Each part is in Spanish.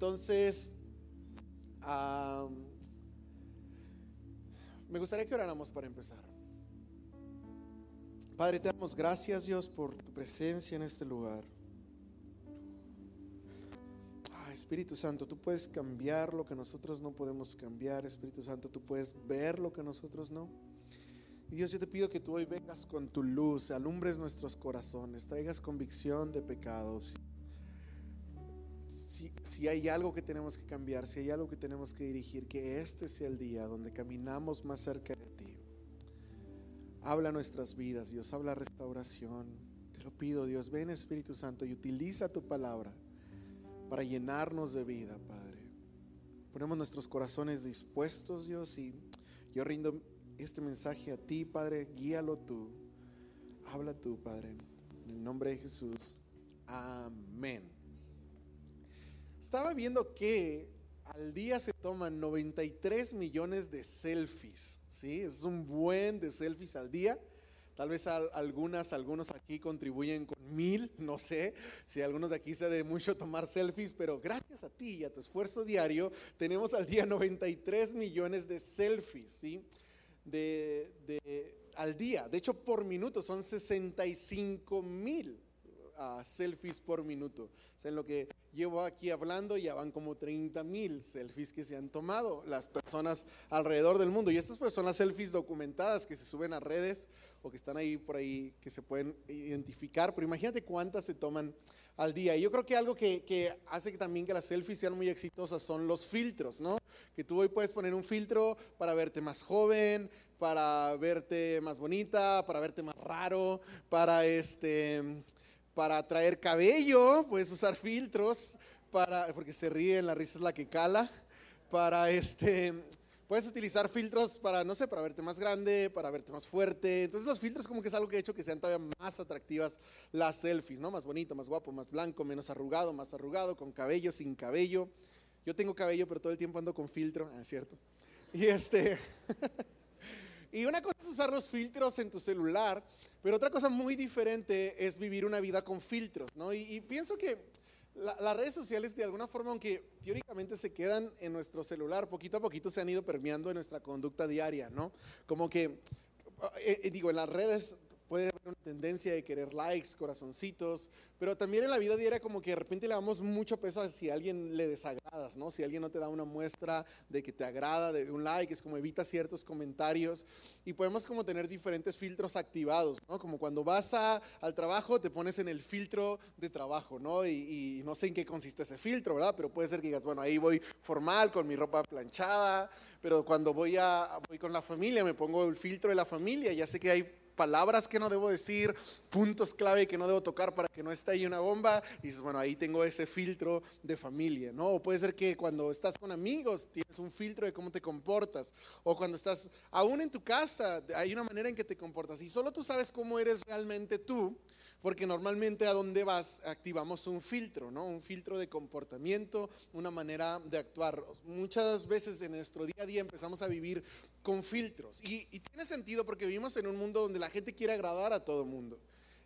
Entonces, me gustaría que oráramos para empezar. Padre, te damos gracias, Dios, por tu presencia en este lugar. Ah, Espíritu Santo, tú puedes cambiar lo que nosotros no podemos cambiar. Espíritu Santo, tú puedes ver lo que nosotros no. Y Dios, yo te pido que tú hoy vengas con tu luz, alumbres nuestros corazones, traigas convicción de pecados. Si, hay algo que tenemos que cambiar, si hay algo que tenemos que dirigir, que este sea el día donde caminamos más cerca de ti. Habla nuestras vidas, Dios, habla restauración. Te lo pido, Dios, ven Espíritu Santo y utiliza tu palabra para llenarnos de vida, Padre. Ponemos nuestros corazones dispuestos, Dios, y yo rindo este mensaje a ti, Padre, guíalo tú. Habla tú, Padre, en el nombre de Jesús. Amén. Estaba viendo que al día se toman 93 millones de selfies, ¿sí? Es un buen de selfies al día. Tal vez al- algunas, algunos aquí contribuyen con mil, no sé si algunos de aquí se de mucho tomar selfies, pero gracias a ti y a tu esfuerzo diario tenemos al día 93 millones de selfies, ¿sí? De- al día. De hecho, por minuto son 65 mil ah, selfies por minuto. O sea, en lo que llevo aquí hablando ya van como 30 mil selfies que se han tomado las personas alrededor del mundo. Y estas pues, son las selfies documentadas que se suben a redes o que están ahí por ahí que se pueden identificar. Pero imagínate cuántas se toman al día. Y yo creo que algo que, que hace que también que las selfies sean muy exitosas son los filtros, ¿no? Que tú hoy puedes poner un filtro para verte más joven, para verte más bonita, para verte más raro, para este para traer cabello, puedes usar filtros para porque se ríen, la risa es la que cala, para este puedes utilizar filtros para no sé, para verte más grande, para verte más fuerte. Entonces los filtros como que es algo que ha hecho que sean todavía más atractivas las selfies, ¿no? Más bonito, más guapo, más blanco, menos arrugado, más arrugado, con cabello, sin cabello. Yo tengo cabello, pero todo el tiempo ando con filtro, ah, es cierto. Y este Y una cosa es usar los filtros en tu celular, pero otra cosa muy diferente es vivir una vida con filtros, ¿no? Y, pienso que la- las redes sociales de alguna forma, aunque teóricamente se quedan en nuestro celular, poquito a poquito se han ido permeando en nuestra conducta diaria, ¿no? Como que, eh, eh, digo, en las redes puede haber una tendencia de querer likes, corazoncitos, pero también en la vida diaria como que de repente le damos mucho peso a si a alguien le desagradas, ¿no? Si alguien no te da una muestra de que te agrada, de un like, es como evita ciertos comentarios y podemos como tener diferentes filtros activados, ¿no? Como cuando vas a- al trabajo te pones en el filtro de trabajo, ¿no? Y, y no sé en qué consiste ese filtro, ¿verdad? Pero puede ser que digas, bueno, ahí voy formal con mi ropa planchada, pero cuando voy a voy con la familia me pongo el filtro de la familia, ya sé que hay palabras que no debo decir, puntos clave que no debo tocar para que no esté ahí una bomba. Y dices, bueno, ahí tengo ese filtro de familia, ¿no? O puede ser que cuando estás con amigos tienes un filtro de cómo te comportas. O cuando estás aún en tu casa, hay una manera en que te comportas. Y solo tú sabes cómo eres realmente tú. Porque normalmente a donde vas activamos un filtro, ¿no? Un filtro de comportamiento, una manera de actuar. Muchas veces en nuestro día a día empezamos a vivir con filtros. Y, y tiene sentido porque vivimos en un mundo donde la gente quiere agradar a todo el mundo.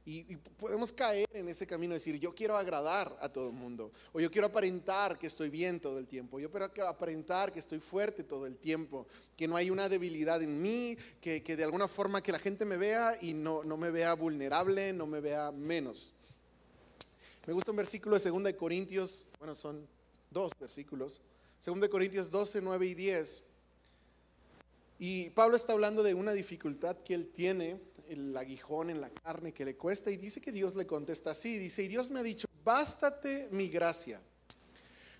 Y, podemos caer en ese camino de decir, yo quiero agradar a todo el mundo. O yo quiero aparentar que estoy bien todo el tiempo. Yo quiero aparentar que estoy fuerte todo el tiempo. Que no hay una debilidad en mí. Que, que de alguna forma que la gente me vea y no, no me vea vulnerable, no me vea menos. Me gusta un versículo de 2 de Corintios. Bueno, son dos versículos. 2 de Corintios 12, 9 y 10. Y Pablo está hablando de una dificultad que él tiene, el aguijón en la carne que le cuesta, y dice que Dios le contesta así, dice, y Dios me ha dicho, bástate mi gracia,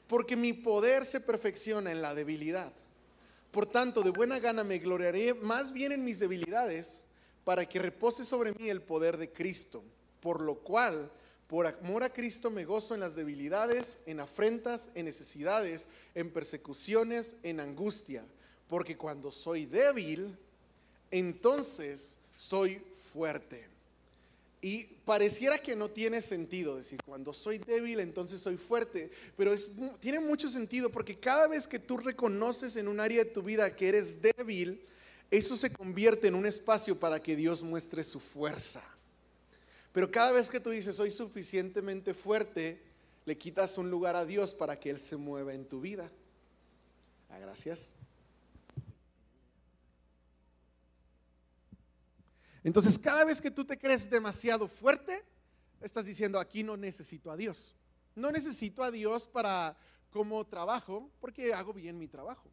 porque mi poder se perfecciona en la debilidad. Por tanto, de buena gana me gloriaré más bien en mis debilidades, para que repose sobre mí el poder de Cristo, por lo cual, por amor a Cristo me gozo en las debilidades, en afrentas, en necesidades, en persecuciones, en angustia porque cuando soy débil, entonces soy fuerte. Y pareciera que no tiene sentido decir, cuando soy débil, entonces soy fuerte, pero tiene mucho sentido porque cada vez que tú reconoces en un área de tu vida que eres débil, eso se convierte en un espacio para que Dios muestre su fuerza. Pero cada vez que tú dices, soy suficientemente fuerte, le quitas un lugar a Dios para que Él se mueva en tu vida. Ah, gracias. Entonces, cada vez que tú te crees demasiado fuerte, estás diciendo, aquí no necesito a Dios. No necesito a Dios para como trabajo, porque hago bien mi trabajo.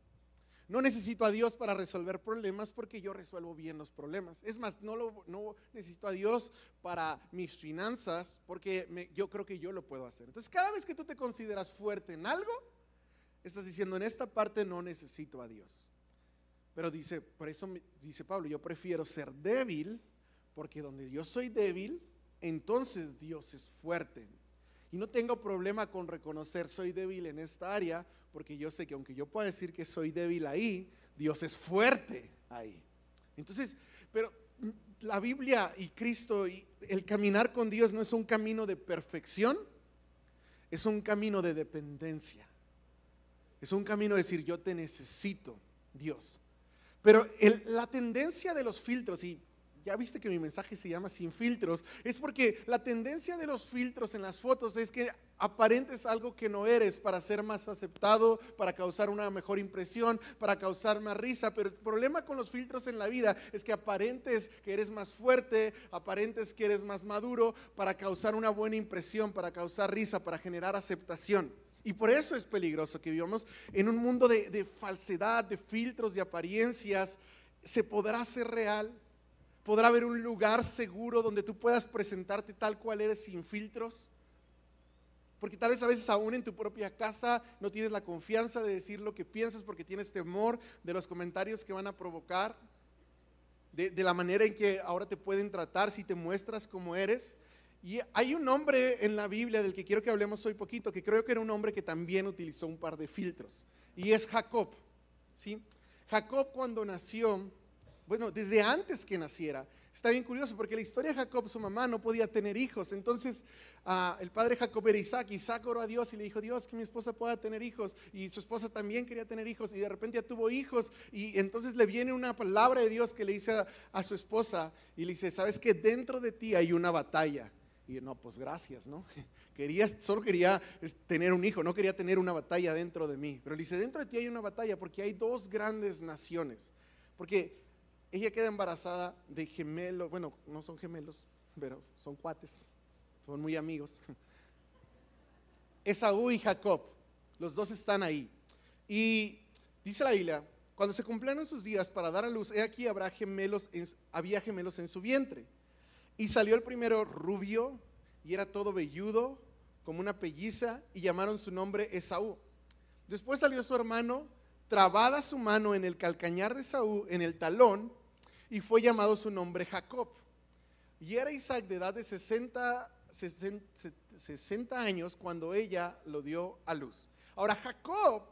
No necesito a Dios para resolver problemas porque yo resuelvo bien los problemas. Es más, no, lo, no necesito a Dios para mis finanzas porque yo creo que yo lo puedo hacer. Entonces, cada vez que tú te consideras fuerte en algo, estás diciendo, en esta parte no necesito a Dios. Pero dice, por eso dice Pablo, yo prefiero ser débil, porque donde yo soy débil, entonces Dios es fuerte. Y no tengo problema con reconocer soy débil en esta área, porque yo sé que aunque yo pueda decir que soy débil ahí, Dios es fuerte ahí. Entonces, pero la Biblia y Cristo y el caminar con Dios no es un camino de perfección, es un camino de dependencia. Es un camino de decir, yo te necesito, Dios. Pero la tendencia de los filtros, y ya viste que mi mensaje se llama sin filtros, es porque la tendencia de los filtros en las fotos es que aparentes algo que no eres para ser más aceptado, para causar una mejor impresión, para causar más risa. Pero el problema con los filtros en la vida es que aparentes que eres más fuerte, aparentes que eres más maduro, para causar una buena impresión, para causar risa, para generar aceptación. Y por eso es peligroso que vivamos en un mundo de, falsedad, de filtros, de apariencias. ¿Se podrá ser real? ¿Podrá haber un lugar seguro donde tú puedas presentarte tal cual eres sin filtros? Porque tal vez a veces aún en tu propia casa no tienes la confianza de decir lo que piensas porque tienes temor de los comentarios que van a provocar, de, la manera en que ahora te pueden tratar si te muestras como eres. Y hay un hombre en la Biblia del que quiero que hablemos hoy poquito, que creo que era un hombre que también utilizó un par de filtros, y es Jacob. ¿sí? Jacob cuando nació, bueno, desde antes que naciera, está bien curioso porque la historia de Jacob, su mamá no podía tener hijos, entonces ah, el padre Jacob era Isaac, Isaac oró a Dios y le dijo, Dios, que mi esposa pueda tener hijos, y su esposa también quería tener hijos, y de repente ya tuvo hijos, y entonces le viene una palabra de Dios que le dice a, a su esposa, y le dice, sabes que dentro de ti hay una batalla, y no, pues gracias, ¿no? Quería, solo quería tener un hijo, no quería tener una batalla dentro de mí. Pero le dice, dentro de ti hay una batalla porque hay dos grandes naciones. Porque ella queda embarazada de gemelos, bueno, no son gemelos, pero son cuates, son muy amigos. Esaú y Jacob, los dos están ahí. Y dice la Biblia, cuando se cumplieron sus días para dar a luz, he aquí habrá gemelos había gemelos en su vientre. Y salió el primero rubio y era todo velludo, como una pelliza, y llamaron su nombre Esaú. Después salió su hermano, trabada su mano en el calcañar de Esaú, en el talón, y fue llamado su nombre Jacob. Y era Isaac de edad de 60, 60 años cuando ella lo dio a luz. Ahora Jacob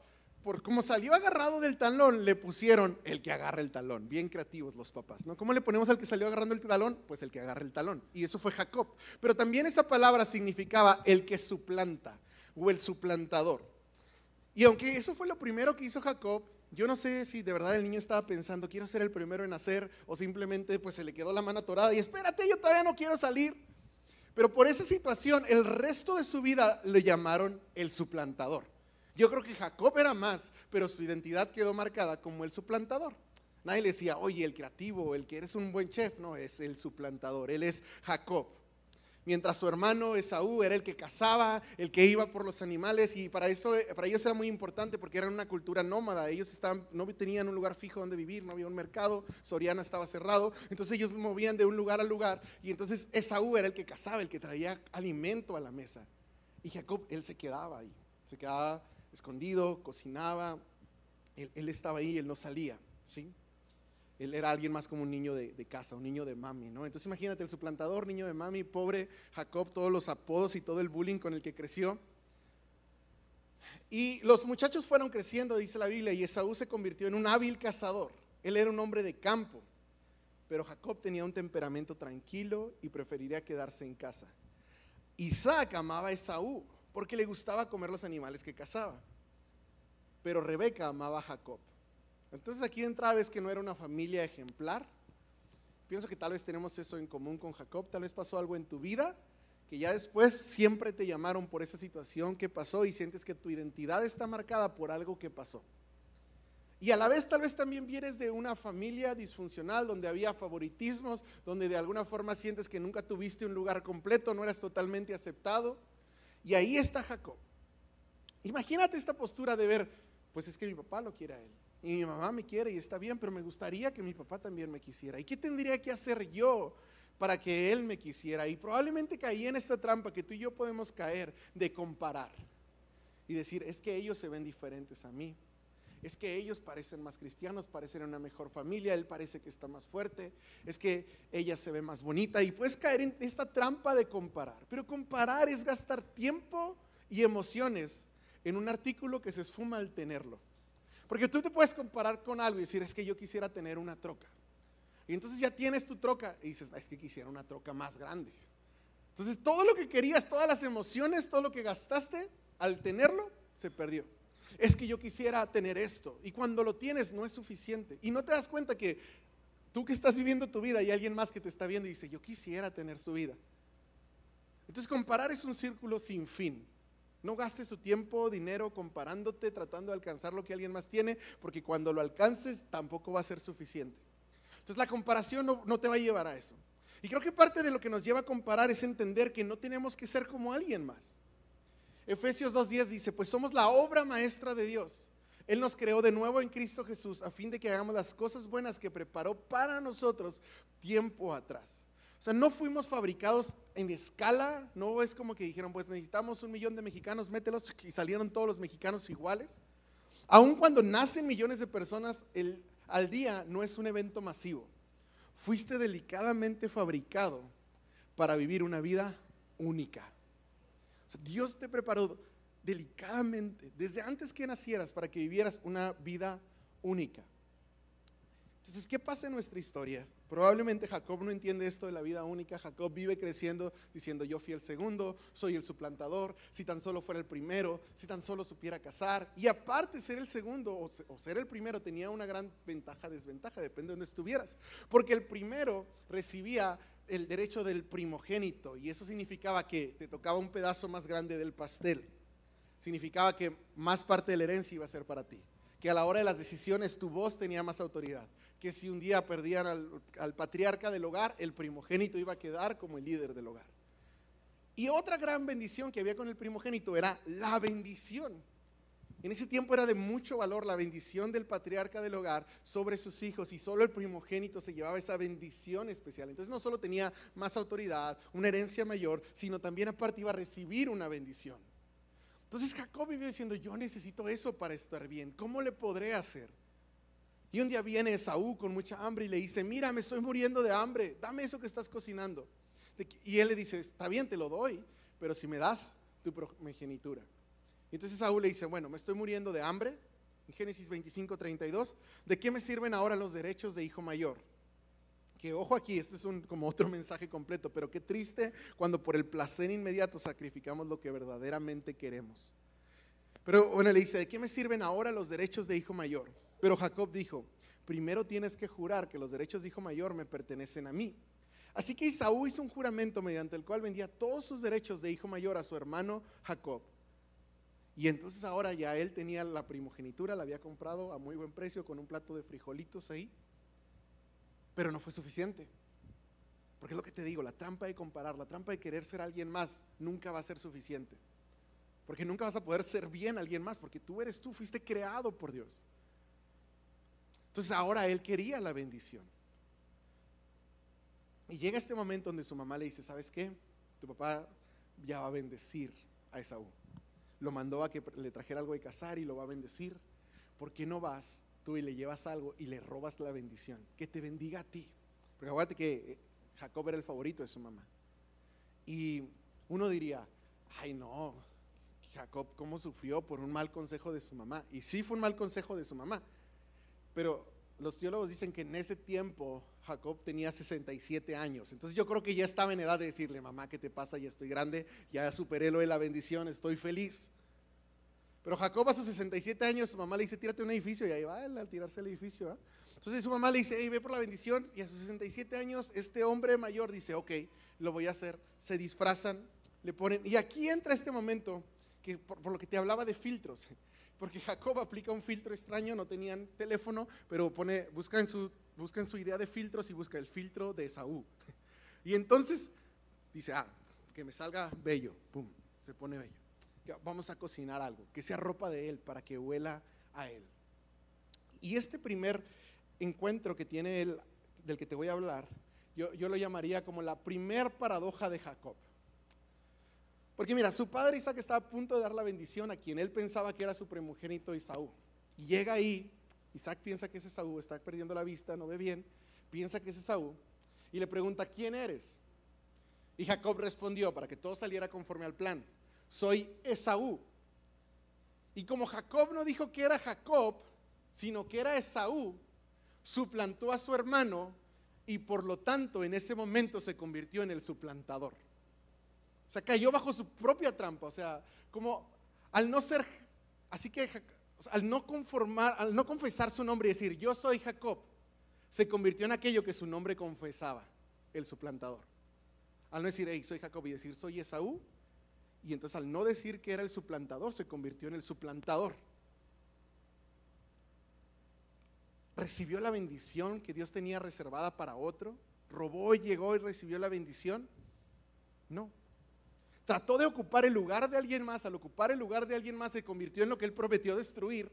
por como salió agarrado del talón, le pusieron el que agarra el talón. Bien creativos los papás, ¿no? ¿Cómo le ponemos al que salió agarrando el talón? Pues el que agarra el talón. Y eso fue Jacob. Pero también esa palabra significaba el que suplanta o el suplantador. Y aunque eso fue lo primero que hizo Jacob, yo no sé si de verdad el niño estaba pensando, quiero ser el primero en nacer, o simplemente pues se le quedó la mano atorada y espérate, yo todavía no quiero salir. Pero por esa situación, el resto de su vida le llamaron el suplantador. Yo creo que Jacob era más, pero su identidad quedó marcada como el suplantador. Nadie le decía, oye, el creativo, el que eres un buen chef, no, es el suplantador, él es Jacob. Mientras su hermano Esaú era el que cazaba, el que iba por los animales, y para, eso, para ellos era muy importante porque eran una cultura nómada. Ellos estaban, no tenían un lugar fijo donde vivir, no había un mercado, Soriana estaba cerrado, entonces ellos movían de un lugar a lugar, y entonces Esaú era el que cazaba, el que traía alimento a la mesa. Y Jacob, él se quedaba ahí, se quedaba escondido, cocinaba, él, estaba ahí, él no salía, ¿sí? Él era alguien más como un niño de, casa, un niño de mami, ¿no? Entonces imagínate el suplantador, niño de mami, pobre Jacob, todos los apodos y todo el bullying con el que creció. Y los muchachos fueron creciendo, dice la Biblia, y Esaú se convirtió en un hábil cazador. Él era un hombre de campo, pero Jacob tenía un temperamento tranquilo y preferiría quedarse en casa. Isaac amaba a Esaú, porque le gustaba comer los animales que cazaba. Pero Rebeca amaba a Jacob. Entonces aquí entra vez que no era una familia ejemplar. Pienso que tal vez tenemos eso en común con Jacob. Tal vez pasó algo en tu vida que ya después siempre te llamaron por esa situación que pasó y sientes que tu identidad está marcada por algo que pasó. Y a la vez tal vez también vienes de una familia disfuncional donde había favoritismos, donde de alguna forma sientes que nunca tuviste un lugar completo, no eras totalmente aceptado. Y ahí está Jacob. Imagínate esta postura de ver, pues es que mi papá lo quiere a él. Y mi mamá me quiere y está bien, pero me gustaría que mi papá también me quisiera. ¿Y qué tendría que hacer yo para que él me quisiera? Y probablemente caí en esta trampa que tú y yo podemos caer de comparar y decir, es que ellos se ven diferentes a mí es que ellos parecen más cristianos, parecen una mejor familia, él parece que está más fuerte, es que ella se ve más bonita y puedes caer en esta trampa de comparar. Pero comparar es gastar tiempo y emociones en un artículo que se esfuma al tenerlo. Porque tú te puedes comparar con algo y decir, es que yo quisiera tener una troca. Y entonces ya tienes tu troca y dices, es que quisiera una troca más grande. Entonces todo lo que querías, todas las emociones, todo lo que gastaste al tenerlo, se perdió es que yo quisiera tener esto. Y cuando lo tienes no es suficiente. Y no te das cuenta que tú que estás viviendo tu vida y alguien más que te está viendo y dice, yo quisiera tener su vida. Entonces comparar es un círculo sin fin. No gastes su tiempo, dinero comparándote, tratando de alcanzar lo que alguien más tiene, porque cuando lo alcances tampoco va a ser suficiente. Entonces la comparación no, no te va a llevar a eso. Y creo que parte de lo que nos lleva a comparar es entender que no tenemos que ser como alguien más. Efesios 2.10 dice, pues somos la obra maestra de Dios. Él nos creó de nuevo en Cristo Jesús a fin de que hagamos las cosas buenas que preparó para nosotros tiempo atrás. O sea, no fuimos fabricados en escala, no es como que dijeron, pues necesitamos un millón de mexicanos, mételos y salieron todos los mexicanos iguales. Aun cuando nacen millones de personas el, al día, no es un evento masivo. Fuiste delicadamente fabricado para vivir una vida única. Dios te preparó delicadamente desde antes que nacieras para que vivieras una vida única. Entonces, ¿qué pasa en nuestra historia? Probablemente Jacob no entiende esto de la vida única. Jacob vive creciendo diciendo, yo fui el segundo, soy el suplantador, si tan solo fuera el primero, si tan solo supiera casar. Y aparte ser el segundo o ser el primero tenía una gran ventaja, desventaja, depende de donde estuvieras. Porque el primero recibía el derecho del primogénito y eso significaba que te tocaba un pedazo más grande del pastel. Significaba que más parte de la herencia iba a ser para ti. Que a la hora de las decisiones tu voz tenía más autoridad. Que si un día perdían al, al patriarca del hogar, el primogénito iba a quedar como el líder del hogar. Y otra gran bendición que había con el primogénito era la bendición. En ese tiempo era de mucho valor la bendición del patriarca del hogar sobre sus hijos y solo el primogénito se llevaba esa bendición especial. Entonces no solo tenía más autoridad, una herencia mayor, sino también aparte iba a recibir una bendición. Entonces Jacob vivió diciendo, yo necesito eso para estar bien, ¿cómo le podré hacer? Y un día viene Esaú con mucha hambre y le dice, mira, me estoy muriendo de hambre, dame eso que estás cocinando. Y él le dice, está bien, te lo doy, pero si me das tu primogenitura. Y entonces Saúl le dice, bueno, me estoy muriendo de hambre, en Génesis 25, 32, ¿de qué me sirven ahora los derechos de hijo mayor? Que ojo aquí, este es como otro mensaje completo, pero qué triste cuando por el placer inmediato sacrificamos lo que verdaderamente queremos. Pero bueno, le dice, ¿de qué me sirven ahora los derechos de hijo mayor? Pero Jacob dijo, primero tienes que jurar que los derechos de hijo mayor me pertenecen a mí. Así que Isaú hizo un juramento mediante el cual vendía todos sus derechos de hijo mayor a su hermano Jacob. Y entonces ahora ya él tenía la primogenitura, la había comprado a muy buen precio con un plato de frijolitos ahí. Pero no fue suficiente. Porque es lo que te digo, la trampa de comparar, la trampa de querer ser alguien más, nunca va a ser suficiente. Porque nunca vas a poder ser bien alguien más, porque tú eres tú, fuiste creado por Dios. Entonces ahora él quería la bendición. Y llega este momento donde su mamá le dice, ¿sabes qué? Tu papá ya va a bendecir a Esaú lo mandó a que le trajera algo de cazar y lo va a bendecir. ¿Por qué no vas tú y le llevas algo y le robas la bendición? Que te bendiga a ti. Porque acuérdate que eh, Jacob era el favorito de su mamá. Y uno diría, ay no, Jacob cómo sufrió por un mal consejo de su mamá. Y sí fue un mal consejo de su mamá. Pero los teólogos dicen que en ese tiempo Jacob tenía 67 años. Entonces yo creo que ya estaba en edad de decirle, mamá, ¿qué te pasa? Ya estoy grande, ya superé lo de la bendición, estoy feliz. Pero Jacob a sus 67 años, su mamá le dice, tírate un edificio, y ahí va al tirarse el edificio. Entonces su mamá le dice, ve por la bendición, y a sus 67 años este hombre mayor dice, ok, lo voy a hacer. Se disfrazan le ponen, y aquí entra este momento, que por lo que te hablaba de filtros, porque Jacob aplica un filtro extraño, no tenían teléfono, pero pone, busca en su, busca en su idea de filtros y busca el filtro de Esaú. Y entonces dice, ah, que me salga bello, pum, se pone bello. Vamos a cocinar algo, que sea ropa de él para que huela a él. Y este primer encuentro que tiene él, del que te voy a hablar, yo, yo lo llamaría como la primer paradoja de Jacob. Porque mira, su padre Isaac está a punto de dar la bendición a quien él pensaba que era su primogénito Isaú. Y llega ahí, Isaac piensa que es Esaú, está perdiendo la vista, no ve bien, piensa que es Esaú, y le pregunta, ¿quién eres? Y Jacob respondió, para que todo saliera conforme al plan, soy Esaú. Y como Jacob no dijo que era Jacob, sino que era Esaú, suplantó a su hermano y por lo tanto en ese momento se convirtió en el suplantador. O sea, cayó bajo su propia trampa. O sea, como al no ser, así que al no conformar, al no confesar su nombre y decir yo soy Jacob, se convirtió en aquello que su nombre confesaba, el suplantador. Al no decir, hey, soy Jacob y decir soy Esaú, y entonces al no decir que era el suplantador, se convirtió en el suplantador. Recibió la bendición que Dios tenía reservada para otro. Robó y llegó y recibió la bendición. No. Trató de ocupar el lugar de alguien más. Al ocupar el lugar de alguien más se convirtió en lo que él prometió destruir.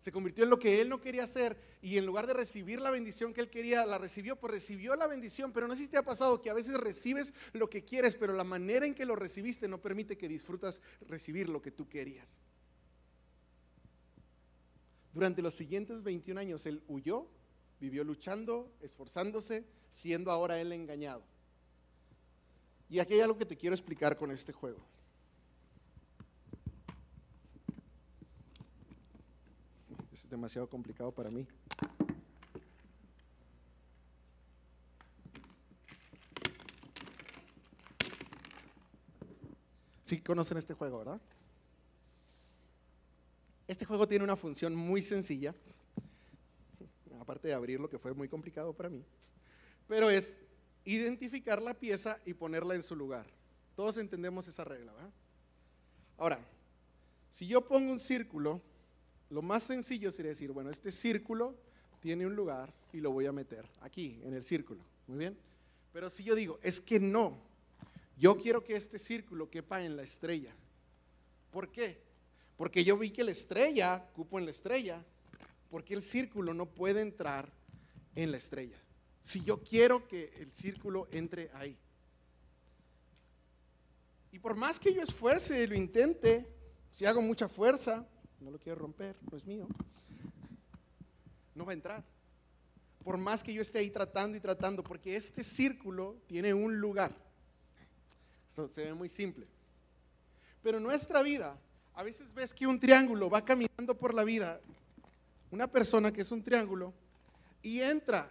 Se convirtió en lo que él no quería hacer. Y en lugar de recibir la bendición que él quería, la recibió. Pues recibió la bendición. Pero no sé si te ha pasado que a veces recibes lo que quieres, pero la manera en que lo recibiste no permite que disfrutas recibir lo que tú querías. Durante los siguientes 21 años él huyó, vivió luchando, esforzándose, siendo ahora él engañado. Y aquí hay algo que te quiero explicar con este juego. Es demasiado complicado para mí. Sí conocen este juego, ¿verdad? Este juego tiene una función muy sencilla, aparte de abrirlo, que fue muy complicado para mí, pero es identificar la pieza y ponerla en su lugar. Todos entendemos esa regla, ¿verdad? Ahora, si yo pongo un círculo, lo más sencillo sería decir, bueno, este círculo tiene un lugar y lo voy a meter aquí, en el círculo. Muy bien. Pero si yo digo, es que no, yo quiero que este círculo quepa en la estrella. ¿Por qué? Porque yo vi que la estrella, cupo en la estrella, porque el círculo no puede entrar en la estrella. Si yo quiero que el círculo entre ahí. Y por más que yo esfuerce, lo intente, si hago mucha fuerza, no lo quiero romper, no es mío, no va a entrar. Por más que yo esté ahí tratando y tratando, porque este círculo tiene un lugar. Esto se ve muy simple. Pero nuestra vida a veces ves que un triángulo va caminando por la vida, una persona que es un triángulo, y entra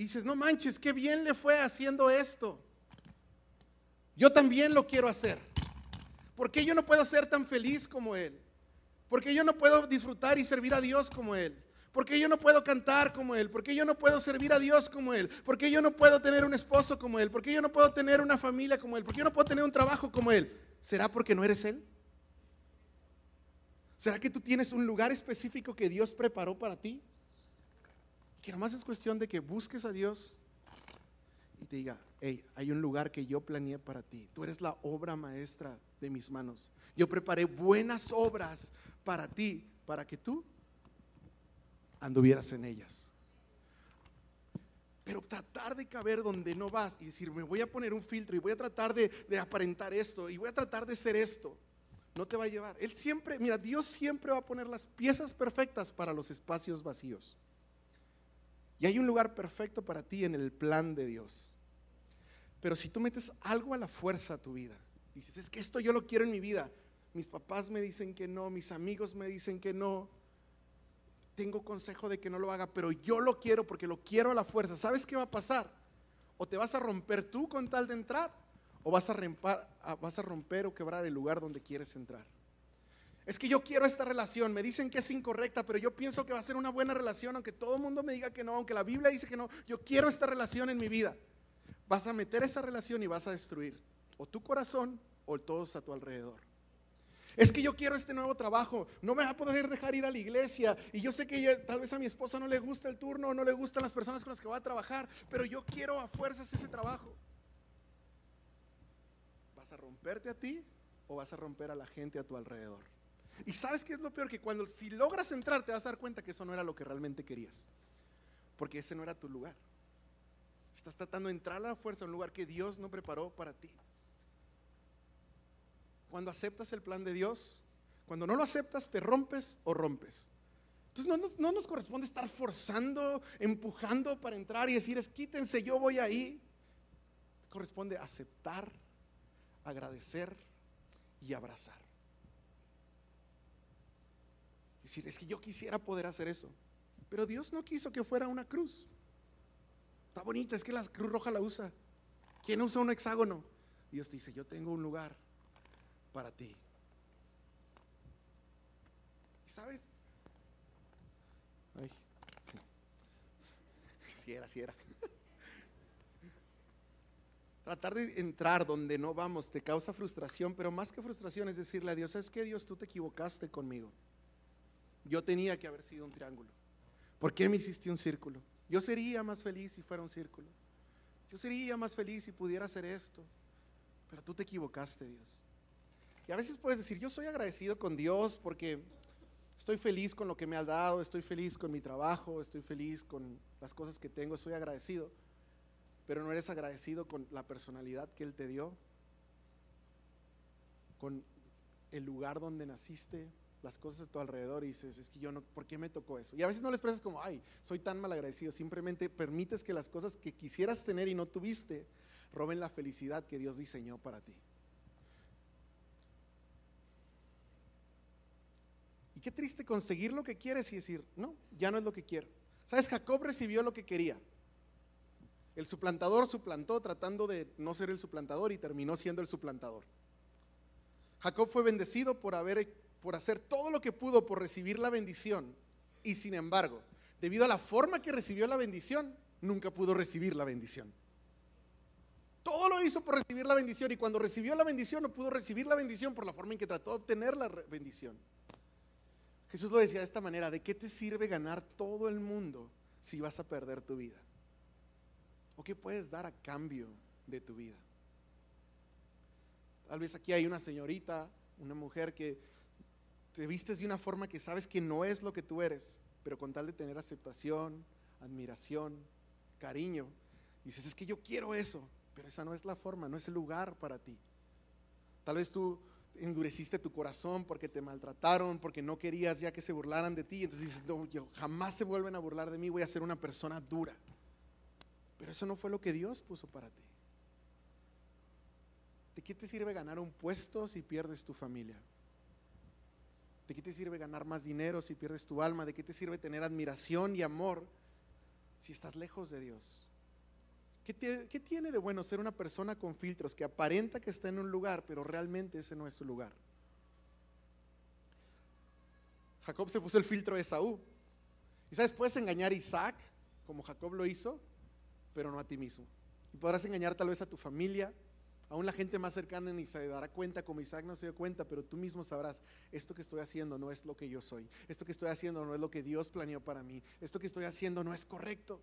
y dices, no manches, qué bien le fue haciendo esto. Yo también lo quiero hacer. ¿Por qué yo no puedo ser tan feliz como él? ¿Por qué yo no puedo disfrutar y servir a Dios como él? ¿Por qué yo no puedo cantar como él? ¿Por qué yo no puedo servir a Dios como él? ¿Por qué yo no puedo tener un esposo como él? ¿Por qué yo no puedo tener una familia como él? ¿Por qué yo no puedo tener un trabajo como él? ¿Será porque no eres él? ¿Será que tú tienes un lugar específico que Dios preparó para ti? Que nomás es cuestión de que busques a Dios y te diga, hey, hay un lugar que yo planeé para ti. Tú eres la obra maestra de mis manos. Yo preparé buenas obras para ti, para que tú anduvieras en ellas. Pero tratar de caber donde no vas y decir, me voy a poner un filtro y voy a tratar de, de aparentar esto y voy a tratar de ser esto no te va a llevar. Él siempre, mira, Dios siempre va a poner las piezas perfectas para los espacios vacíos. Y hay un lugar perfecto para ti en el plan de Dios. Pero si tú metes algo a la fuerza a tu vida, dices, es que esto yo lo quiero en mi vida. Mis papás me dicen que no, mis amigos me dicen que no. Tengo consejo de que no lo haga, pero yo lo quiero porque lo quiero a la fuerza. ¿Sabes qué va a pasar? O te vas a romper tú con tal de entrar, o vas a, vas a romper o quebrar el lugar donde quieres entrar. Es que yo quiero esta relación, me dicen que es incorrecta, pero yo pienso que va a ser una buena relación, aunque todo el mundo me diga que no, aunque la Biblia dice que no, yo quiero esta relación en mi vida. Vas a meter esa relación y vas a destruir o tu corazón o todos a tu alrededor. Es que yo quiero este nuevo trabajo, no me va a poder dejar ir a la iglesia y yo sé que tal vez a mi esposa no le gusta el turno, no le gustan las personas con las que va a trabajar, pero yo quiero a fuerzas ese trabajo. ¿Vas a romperte a ti o vas a romper a la gente a tu alrededor? Y sabes qué es lo peor que cuando si logras entrar te vas a dar cuenta que eso no era lo que realmente querías, porque ese no era tu lugar. Estás tratando de entrar a la fuerza a un lugar que Dios no preparó para ti. Cuando aceptas el plan de Dios, cuando no lo aceptas, te rompes o rompes. Entonces no, nos corresponde estar forzando, empujando para entrar y decir, es quítense, yo voy ahí. Corresponde aceptar, agradecer y abrazar. Decir, es que yo quisiera poder hacer eso. Pero Dios no quiso que fuera una cruz. Está bonita, es que la Cruz Roja la usa. ¿Quién usa un hexágono? Dios dice, yo tengo un lugar para ti. ¿Sabes? Ay, si era, si era. Tratar de entrar donde no vamos te causa frustración, pero más que frustración es decirle a Dios, es que Dios tú te equivocaste conmigo. Yo tenía que haber sido un triángulo. ¿Por qué me hiciste un círculo? Yo sería más feliz si fuera un círculo. Yo sería más feliz si pudiera hacer esto. Pero tú te equivocaste, Dios. Y a veces puedes decir, yo soy agradecido con Dios porque estoy feliz con lo que me ha dado, estoy feliz con mi trabajo, estoy feliz con las cosas que tengo, estoy agradecido. Pero no eres agradecido con la personalidad que Él te dio, con el lugar donde naciste, las cosas a tu alrededor y dices, es que yo no, ¿por qué me tocó eso? Y a veces no les expresas como, ay, soy tan mal agradecido, simplemente permites que las cosas que quisieras tener y no tuviste roben la felicidad que Dios diseñó para ti. Y qué triste conseguir lo que quieres y decir, no, ya no es lo que quiero. ¿Sabes? Jacob recibió lo que quería. El suplantador suplantó tratando de no ser el suplantador y terminó siendo el suplantador. Jacob fue bendecido por, haber, por hacer todo lo que pudo por recibir la bendición y sin embargo, debido a la forma que recibió la bendición, nunca pudo recibir la bendición. Todo lo hizo por recibir la bendición y cuando recibió la bendición no pudo recibir la bendición por la forma en que trató de obtener la bendición. Jesús lo decía de esta manera, ¿de qué te sirve ganar todo el mundo si vas a perder tu vida? ¿O qué puedes dar a cambio de tu vida? Tal vez aquí hay una señorita, una mujer que te vistes de una forma que sabes que no es lo que tú eres, pero con tal de tener aceptación, admiración, cariño, dices, es que yo quiero eso, pero esa no es la forma, no es el lugar para ti. Tal vez tú endureciste tu corazón porque te maltrataron, porque no querías ya que se burlaran de ti. Entonces dices, no, jamás se vuelven a burlar de mí, voy a ser una persona dura. Pero eso no fue lo que Dios puso para ti. ¿De qué te sirve ganar un puesto si pierdes tu familia? ¿De qué te sirve ganar más dinero si pierdes tu alma? ¿De qué te sirve tener admiración y amor si estás lejos de Dios? ¿Qué, tiene de bueno ser una persona con filtros que aparenta que está en un lugar, pero realmente ese no es su lugar? Jacob se puso el filtro de Saúl. Y sabes, puedes engañar a Isaac, como Jacob lo hizo, pero no a ti mismo. Y podrás engañar tal vez a tu familia, aún la gente más cercana ni se dará cuenta como Isaac no se dio cuenta, pero tú mismo sabrás, esto que estoy haciendo no es lo que yo soy, esto que estoy haciendo no es lo que Dios planeó para mí, esto que estoy haciendo no es correcto.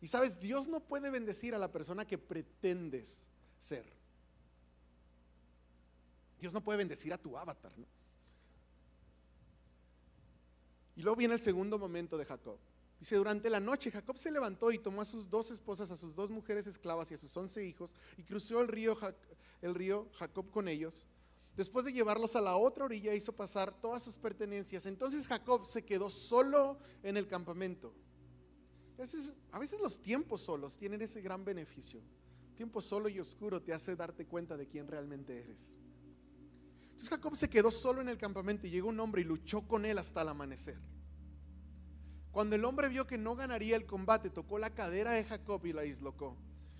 Y sabes, Dios no puede bendecir a la persona que pretendes ser. Dios no puede bendecir a tu avatar. Y luego viene el segundo momento de Jacob. Dice, durante la noche Jacob se levantó y tomó a sus dos esposas, a sus dos mujeres esclavas y a sus once hijos y cruzó el río, el río Jacob con ellos. Después de llevarlos a la otra orilla hizo pasar todas sus pertenencias. Entonces Jacob se quedó solo en el campamento. A veces, los tiempos solos tienen ese gran beneficio. Tiempo solo y oscuro te hace darte cuenta de quién realmente eres. Entonces Jacob se quedó solo en el campamento y llegó un hombre y luchó con él hasta el amanecer. Cuando el hombre vio que no ganaría el combate, tocó la cadera de Jacob y la dislocó.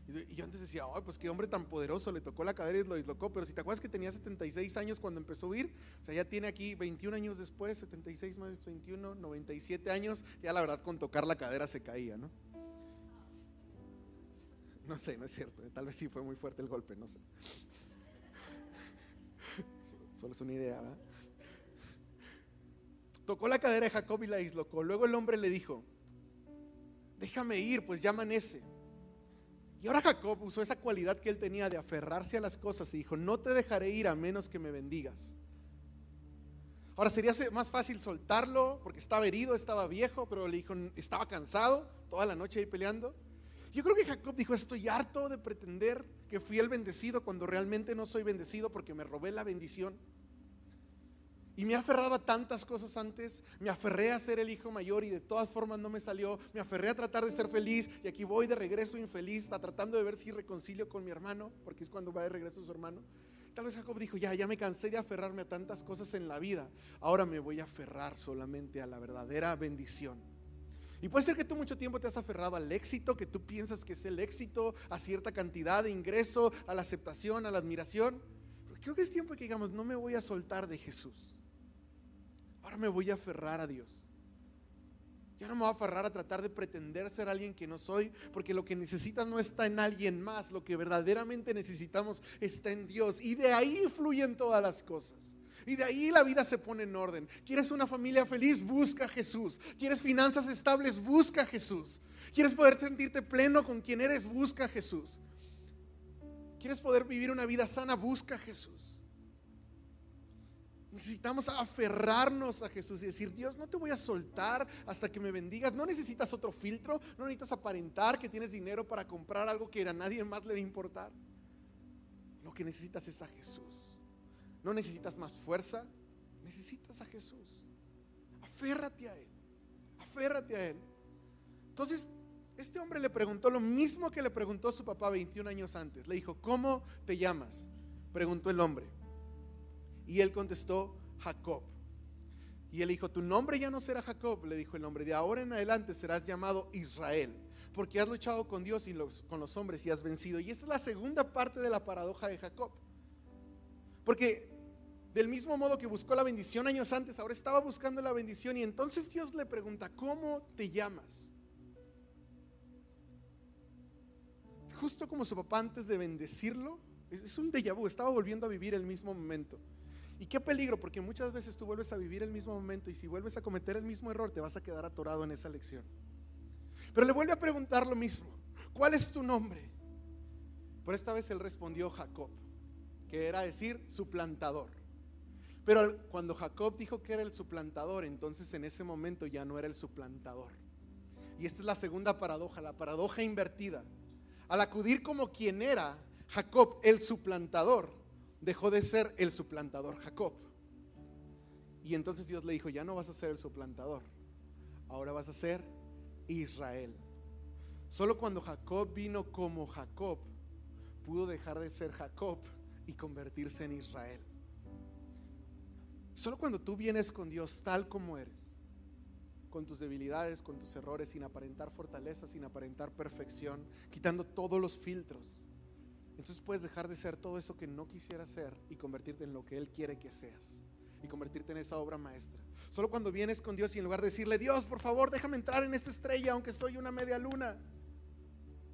Y yo antes decía, ay, pues qué hombre tan poderoso, le tocó la cadera y lo dislocó. Pero si te acuerdas que tenía 76 años cuando empezó a huir, o sea, ya tiene aquí 21 años después, 76 más 21, 97 años, ya la verdad con tocar la cadera se caía, ¿no? No sé, no es cierto, ¿eh? tal vez sí fue muy fuerte el golpe, no sé. Solo es una idea, ¿verdad? Tocó la cadera de Jacob y la dislocó. Luego el hombre le dijo, déjame ir, pues ya amanece. Y ahora Jacob usó esa cualidad que él tenía de aferrarse a las cosas y dijo, no te dejaré ir a menos que me bendigas. Ahora sería más fácil soltarlo porque estaba herido, estaba viejo, pero le dijo, estaba cansado toda la noche ahí peleando. Yo creo que Jacob dijo, estoy harto de pretender que fui el bendecido cuando realmente no soy bendecido porque me robé la bendición. Y me he aferrado a tantas cosas antes, me aferré a ser el hijo mayor y de todas formas no me salió, me aferré a tratar de ser feliz y aquí voy de regreso infeliz, está tratando de ver si reconcilio con mi hermano, porque es cuando va de regreso su hermano. Tal vez Jacob dijo, ya, ya me cansé de aferrarme a tantas cosas en la vida, ahora me voy a aferrar solamente a la verdadera bendición. Y puede ser que tú mucho tiempo te has aferrado al éxito, que tú piensas que es el éxito, a cierta cantidad de ingreso, a la aceptación, a la admiración. Pero creo que es tiempo que digamos, no me voy a soltar de Jesús. Ahora me voy a aferrar a Dios. Ya no me voy a aferrar a tratar de pretender ser alguien que no soy, porque lo que necesitas no está en alguien más, lo que verdaderamente necesitamos está en Dios. Y de ahí fluyen todas las cosas. Y de ahí la vida se pone en orden. ¿Quieres una familia feliz? Busca a Jesús. ¿Quieres finanzas estables? Busca a Jesús. ¿Quieres poder sentirte pleno con quien eres? Busca a Jesús. ¿Quieres poder vivir una vida sana? Busca a Jesús. Necesitamos aferrarnos a Jesús y decir, Dios, no te voy a soltar hasta que me bendigas. No necesitas otro filtro, no necesitas aparentar que tienes dinero para comprar algo que a nadie más le va a importar. Lo que necesitas es a Jesús. No necesitas más fuerza, necesitas a Jesús. Aférrate a Él, aférrate a Él. Entonces, este hombre le preguntó lo mismo que le preguntó su papá 21 años antes. Le dijo, ¿cómo te llamas? Preguntó el hombre. Y él contestó, Jacob. Y él dijo, tu nombre ya no será Jacob, le dijo el hombre, de ahora en adelante serás llamado Israel, porque has luchado con Dios y con los hombres y has vencido. Y esa es la segunda parte de la paradoja de Jacob. Porque del mismo modo que buscó la bendición años antes, ahora estaba buscando la bendición y entonces Dios le pregunta, ¿cómo te llamas? Justo como su papá antes de bendecirlo, es un déjà vu, estaba volviendo a vivir el mismo momento. Y qué peligro, porque muchas veces tú vuelves a vivir el mismo momento y si vuelves a cometer el mismo error te vas a quedar atorado en esa lección. Pero le vuelve a preguntar lo mismo, ¿cuál es tu nombre? Por esta vez él respondió Jacob, que era decir suplantador. Pero cuando Jacob dijo que era el suplantador, entonces en ese momento ya no era el suplantador. Y esta es la segunda paradoja, la paradoja invertida. Al acudir como quien era Jacob el suplantador, dejó de ser el suplantador Jacob. Y entonces Dios le dijo, ya no vas a ser el suplantador, ahora vas a ser Israel. Solo cuando Jacob vino como Jacob, pudo dejar de ser Jacob y convertirse en Israel. Solo cuando tú vienes con Dios tal como eres, con tus debilidades, con tus errores, sin aparentar fortaleza, sin aparentar perfección, quitando todos los filtros, entonces puedes dejar de ser todo eso que no quisieras ser y convertirte en lo que Él quiere que seas. Y convertirte en esa obra maestra. Solo cuando vienes con Dios y en lugar de decirle, Dios, por favor, déjame entrar en esta estrella, aunque soy una media luna,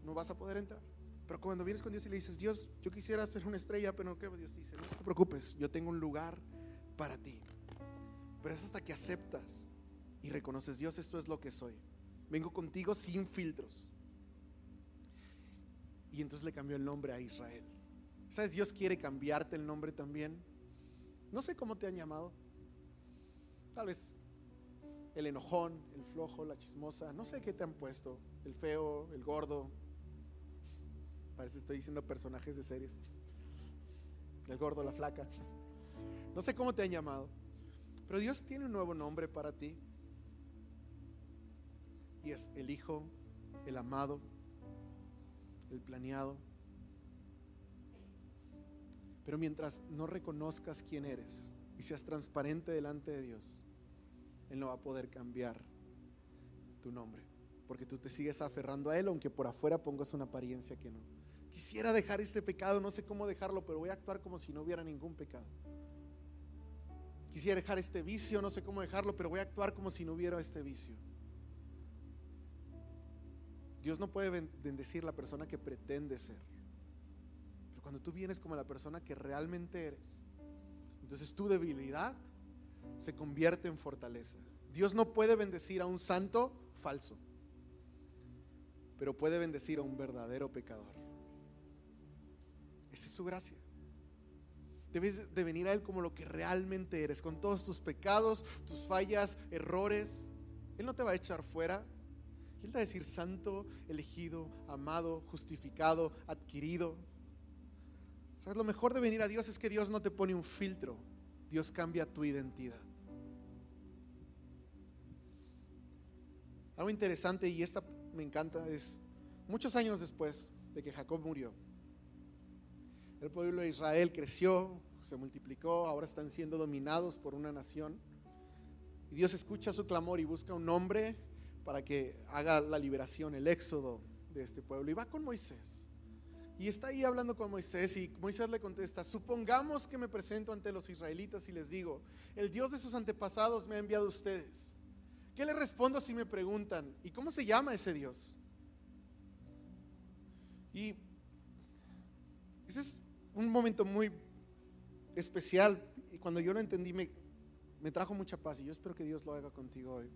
no vas a poder entrar. Pero cuando vienes con Dios y le dices, Dios, yo quisiera ser una estrella, pero ¿qué? Dios dice, no te preocupes, yo tengo un lugar para ti. Pero es hasta que aceptas y reconoces, Dios, esto es lo que soy. Vengo contigo sin filtros. Y entonces le cambió el nombre a Israel. ¿Sabes? Dios quiere cambiarte el nombre también. No sé cómo te han llamado. Tal vez el enojón, el flojo, la chismosa. No sé qué te han puesto. El feo, el gordo. Parece que estoy diciendo personajes de series. El gordo, la flaca. No sé cómo te han llamado. Pero Dios tiene un nuevo nombre para ti. Y es el Hijo, el amado, el planeado. Pero mientras no reconozcas quién eres y seas transparente delante de Dios, Él no va a poder cambiar tu nombre. Porque tú te sigues aferrando a Él, aunque por afuera pongas una apariencia que no. Quisiera dejar este pecado, no sé cómo dejarlo, pero voy a actuar como si no hubiera ningún pecado. Quisiera dejar este vicio, no sé cómo dejarlo, pero voy a actuar como si no hubiera este vicio. Dios no puede bendecir la persona que pretende ser. Pero cuando tú vienes como la persona que realmente eres, entonces tu debilidad se convierte en fortaleza. Dios no puede bendecir a un santo falso, pero puede bendecir a un verdadero pecador. Esa es su gracia. Debes de venir a Él como lo que realmente eres, con todos tus pecados, tus fallas, errores. Él no te va a echar fuera. Él va a decir santo, elegido, amado, justificado, adquirido. ¿Sabes? Lo mejor de venir a Dios es que Dios no te pone un filtro. Dios cambia tu identidad. Algo interesante, y esta me encanta, es muchos años después de que Jacob murió. El pueblo de Israel creció, se multiplicó, ahora están siendo dominados por una nación. Y Dios escucha su clamor y busca un hombre para que haga la liberación, el éxodo de este pueblo. Y va con Moisés. Y está ahí hablando con Moisés y Moisés le contesta, supongamos que me presento ante los israelitas y les digo, el Dios de sus antepasados me ha enviado a ustedes. ¿Qué le respondo si me preguntan, ¿y cómo se llama ese Dios? Y ese es un momento muy especial y cuando yo lo entendí me, me trajo mucha paz y yo espero que Dios lo haga contigo hoy.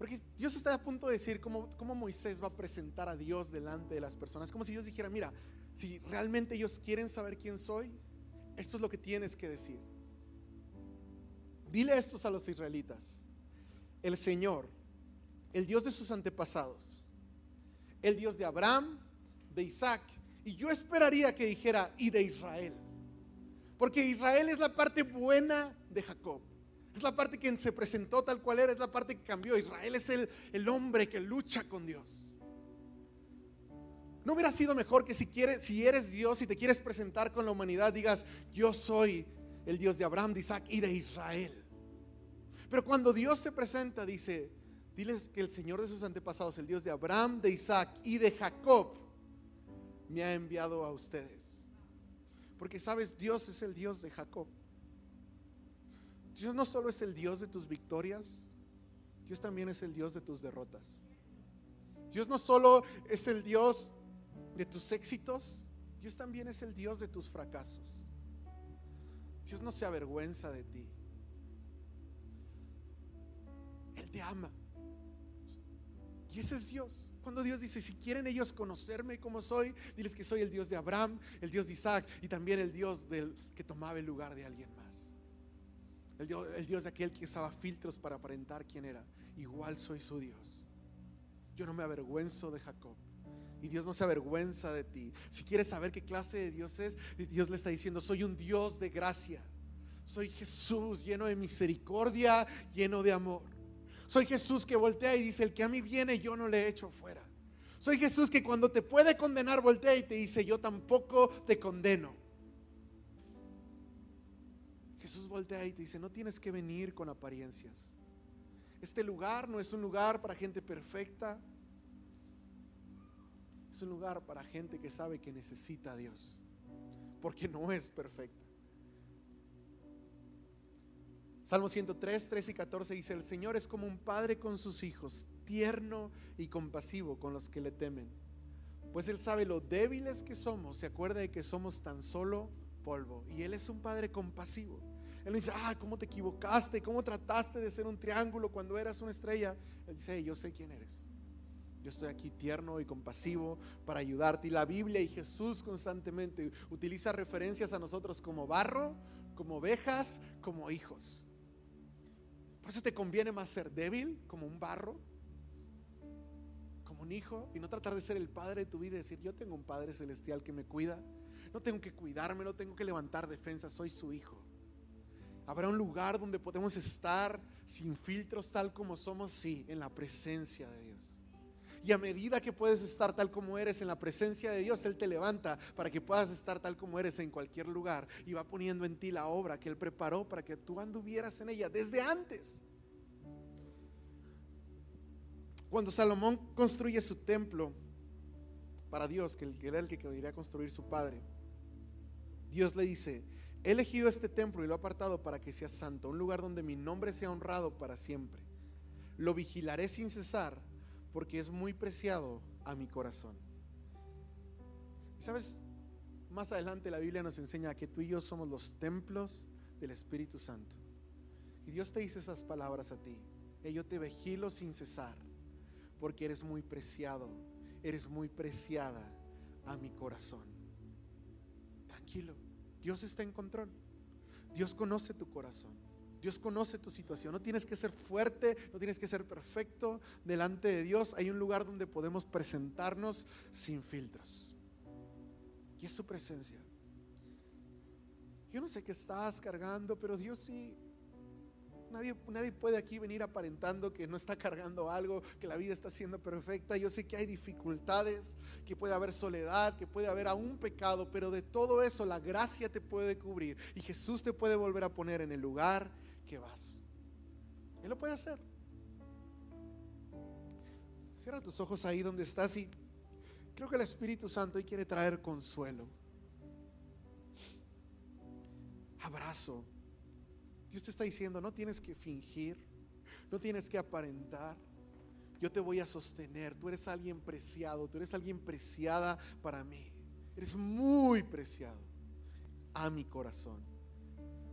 Porque Dios está a punto de decir cómo, cómo, Moisés va a presentar a Dios delante de las personas. Como si Dios dijera, mira, si realmente ellos quieren saber quién soy, esto es lo que tienes que decir. Dile estos a los israelitas. El Señor, el Dios de sus antepasados, el Dios de Abraham, de Isaac, y yo esperaría que dijera, y de Israel. Porque Israel es la parte buena de Jacob. Es la parte que se presentó tal cual era, es la parte que cambió. Israel es el, el hombre que lucha con Dios. ¿No hubiera sido mejor que si, quieres, si eres Dios y te quieres presentar con la humanidad, digas, yo soy el Dios de Abraham, de Isaac y de Israel? Pero cuando Dios se presenta, dice, diles que el Señor de sus antepasados, el Dios de Abraham, de Isaac y de Jacob, me ha enviado a ustedes. Porque sabes, Dios es el Dios de Jacob. Dios no solo es el Dios de tus victorias, Dios también es el Dios de tus derrotas. Dios no solo es el Dios de tus éxitos, Dios también es el Dios de tus fracasos. Dios no se avergüenza de ti. Él te ama. Y ese es Dios. Cuando Dios dice, si quieren ellos conocerme como soy, diles que soy el Dios de Abraham, el Dios de Isaac y también el Dios del que tomaba el lugar de alguien más. El Dios, de aquel que usaba filtros para aparentar quién era. Igual soy su Dios. Yo no me avergüenzo de Jacob. Y Dios no se avergüenza de ti. Si quieres saber qué clase de Dios es, Dios le está diciendo, soy un Dios de gracia. Soy Jesús lleno de misericordia, lleno de amor. Soy Jesús que voltea y dice, el que a mí viene yo no le echo fuera. Soy Jesús que cuando te puede condenar voltea y te dice, yo tampoco te condeno. Jesús voltea y te dice, no tienes que venir con apariencias. Este lugar no es un lugar para gente perfecta. Es un lugar para gente que sabe que necesita a Dios. Porque no es perfecta. Salmo 103, 13 y 14 dice, el Señor es como un padre con sus hijos, tierno y compasivo con los que le temen. Pues Él sabe lo débiles que somos, se acuerda de que somos tan solo polvo. Y Él es un padre compasivo. Él dice, ah, ¿cómo te equivocaste? ¿Cómo trataste de ser un triángulo cuando eras una estrella? Él dice, yo sé quién eres. Yo estoy aquí tierno y compasivo para ayudarte. Y la Biblia y Jesús constantemente utiliza referencias a nosotros como barro, como ovejas, como hijos. Por eso te conviene más ser débil como un barro, como un hijo, y no tratar de ser el padre de tu vida y decir, yo tengo un padre celestial que me cuida. No tengo que cuidarme, no tengo que levantar defensa, soy su hijo. Habrá un lugar donde podemos estar sin filtros tal como somos, sí, en la presencia de Dios. Y a medida que puedes estar tal como eres en la presencia de Dios, Él te levanta para que puedas estar tal como eres en cualquier lugar. Y va poniendo en ti la obra que Él preparó para que tú anduvieras en ella desde antes. Cuando Salomón construye su templo para Dios, que era el que quería construir su padre, Dios le dice, he elegido este templo y lo he apartado para que sea santo, un lugar donde mi nombre sea honrado para siempre. Lo vigilaré sin cesar porque es muy preciado a mi corazón. ¿Sabes? Más adelante la Biblia nos enseña que tú y yo somos los templos del Espíritu Santo. Y Dios te dice esas palabras a ti. "Eh, yo te vigilo sin cesar, porque eres muy preciado, eres muy preciada a mi corazón. Tranquilo, Dios está en control. Dios conoce tu corazón. Dios conoce tu situación. No tienes que ser fuerte, no tienes que ser perfecto. Delante de Dios hay un lugar donde podemos presentarnos sin filtros. Y es su presencia. Yo no sé qué estás cargando, pero Dios sí. Nadie, puede aquí venir aparentando que no está cargando algo, que la vida está siendo perfecta. Yo sé que hay dificultades, que puede haber soledad, que puede haber aún pecado, pero de todo eso la gracia te puede cubrir y Jesús te puede volver a poner en el lugar que vas. Él lo puede hacer. Cierra tus ojos ahí donde estás y creo que el Espíritu Santo hoy quiere traer consuelo. Abrazo. Dios te está diciendo, no tienes que fingir, no tienes que aparentar. Yo te voy a sostener. Tú eres alguien preciado, tú eres alguien preciada para mí. Eres muy preciado a mi corazón.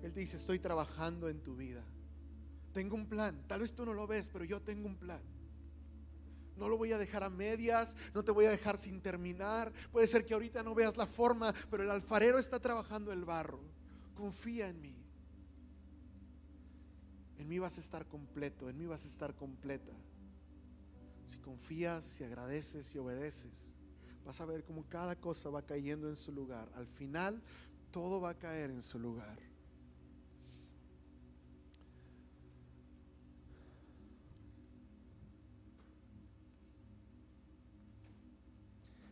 Él te dice, estoy trabajando en tu vida. Tengo un plan. Tal vez tú no lo ves, pero yo tengo un plan. No lo voy a dejar a medias, no te voy a dejar sin terminar. Puede ser que ahorita no veas la forma, pero el alfarero está trabajando el barro. Confía en mí. En mí vas a estar completo, en mí vas a estar completa. Si confías, si agradeces, si obedeces, vas a ver cómo cada cosa va cayendo en su lugar. Al final, todo va a caer en su lugar.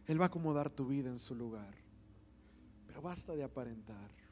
Él va a acomodar tu vida en su lugar. Pero basta de aparentar.